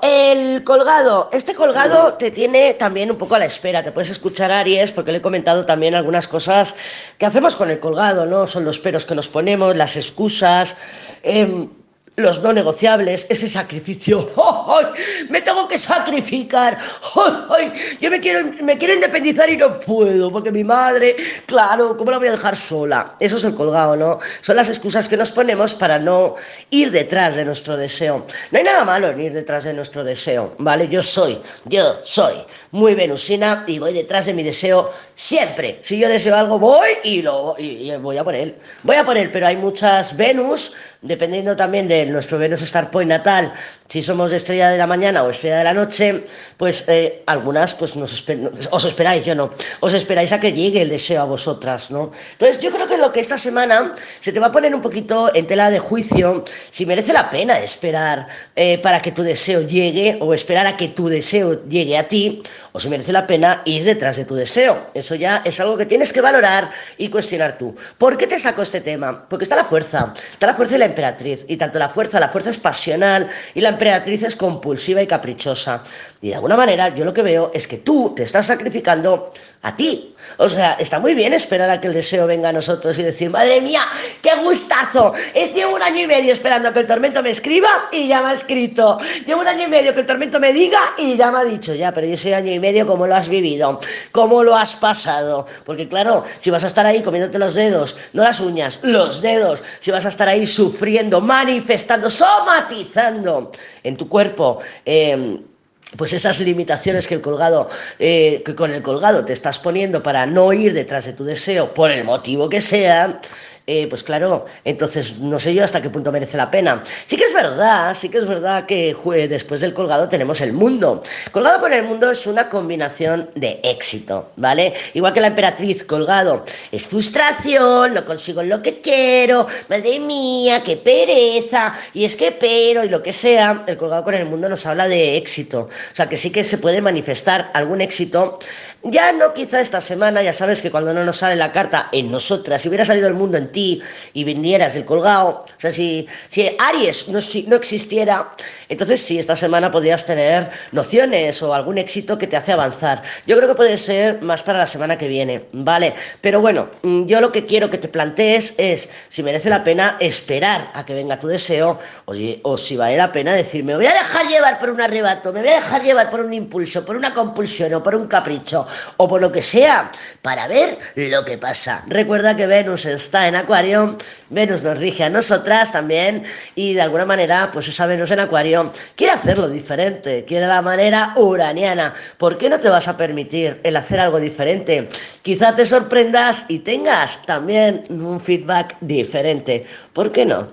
El colgado. Este colgado te tiene también un poco a la espera. Te puedes escuchar, Aries, porque le he comentado también algunas cosas que hacemos con el colgado, ¿no? Son los peros que nos ponemos, las excusas. Eh, los no negociables, ese sacrificio. ¡Oh, me tengo que sacrificar. ¡Oh, yo me quiero, me quiero independizar y no puedo, porque mi madre, claro, ¿cómo la voy a dejar sola? Eso es el colgado, ¿no? Son las excusas que nos ponemos para no ir detrás de nuestro deseo. No hay nada malo en ir detrás de nuestro deseo, ¿vale? Yo soy, yo soy muy venusina y voy detrás de mi deseo siempre. Si yo deseo algo, voy y, lo, y, y voy a por. Voy a por pero hay muchas Venus, dependiendo también de nuestro Venus Star Point natal, si somos de estrella de la mañana o estrella de la noche, pues eh, algunas pues nos os esperáis, yo no, os esperáis a que llegue el deseo a vosotras, ¿no? Entonces yo creo que lo que esta semana se te va a poner un poquito en tela de juicio si merece la pena esperar eh, para que tu deseo llegue o esperar a que tu deseo llegue a ti o si merece la pena ir detrás de tu deseo. Eso ya es algo que tienes que valorar y cuestionar tú. ¿Por qué te saco este tema? Porque está la fuerza, está la fuerza y la emperatriz y tanto la fuerza, la fuerza es pasional y la emperatriz es compulsiva y caprichosa. Y de alguna manera yo lo que veo es que tú te estás sacrificando a ti. O sea, está muy bien esperar a que el deseo venga a nosotros y decir, madre mía, qué gustazo. Es llevo un año y medio esperando que el tormento me escriba y ya me ha escrito. Llevo un año y medio que el tormento me diga y ya me ha dicho, ya, pero ese año y medio cómo lo has vivido, cómo lo has pasado. Porque claro, si vas a estar ahí comiéndote los dedos, no las uñas, los dedos, si vas a estar ahí sufriendo, manifestando, somatizando en tu cuerpo, eh, pues esas limitaciones que el colgado, eh, que con el colgado te estás poniendo para no ir detrás de tu deseo, por el motivo que sea, eh, pues claro, entonces no sé yo hasta qué punto merece la pena. Sí que es verdad, sí que es verdad que después del colgado tenemos el mundo. Colgado con el mundo es una combinación de éxito, ¿vale? Igual que la emperatriz colgado es frustración, no consigo lo que quiero, madre mía, qué pereza, y es que pero, y lo que sea, el colgado con el mundo nos habla de éxito. O sea que sí que se puede manifestar algún éxito. Ya no quizá esta semana, ya sabes que cuando no nos sale la carta en nosotras, si hubiera salido el mundo en ti, y vinieras del colgado, o sea, si, si Aries no, si, no existiera, entonces sí, esta semana podrías tener nociones o algún éxito que te hace avanzar. Yo creo que puede ser más para la semana que viene, ¿vale? Pero bueno, mm, yo lo que quiero que te plantees es si merece la pena esperar a que venga tu deseo oye, o si vale la pena decirme, voy a dejar llevar por un arrebato, me voy a dejar llevar por un impulso, por una compulsión o por un capricho o por lo que sea, para ver lo que pasa. Recuerda que Venus está en Acuario, Venus nos rige a nosotras también y de alguna manera, pues esa Venus en Acuario quiere hacerlo diferente, quiere la manera uraniana. ¿Por qué no te vas a permitir el hacer algo diferente? Quizá te sorprendas y tengas también un feedback diferente. ¿Por qué no?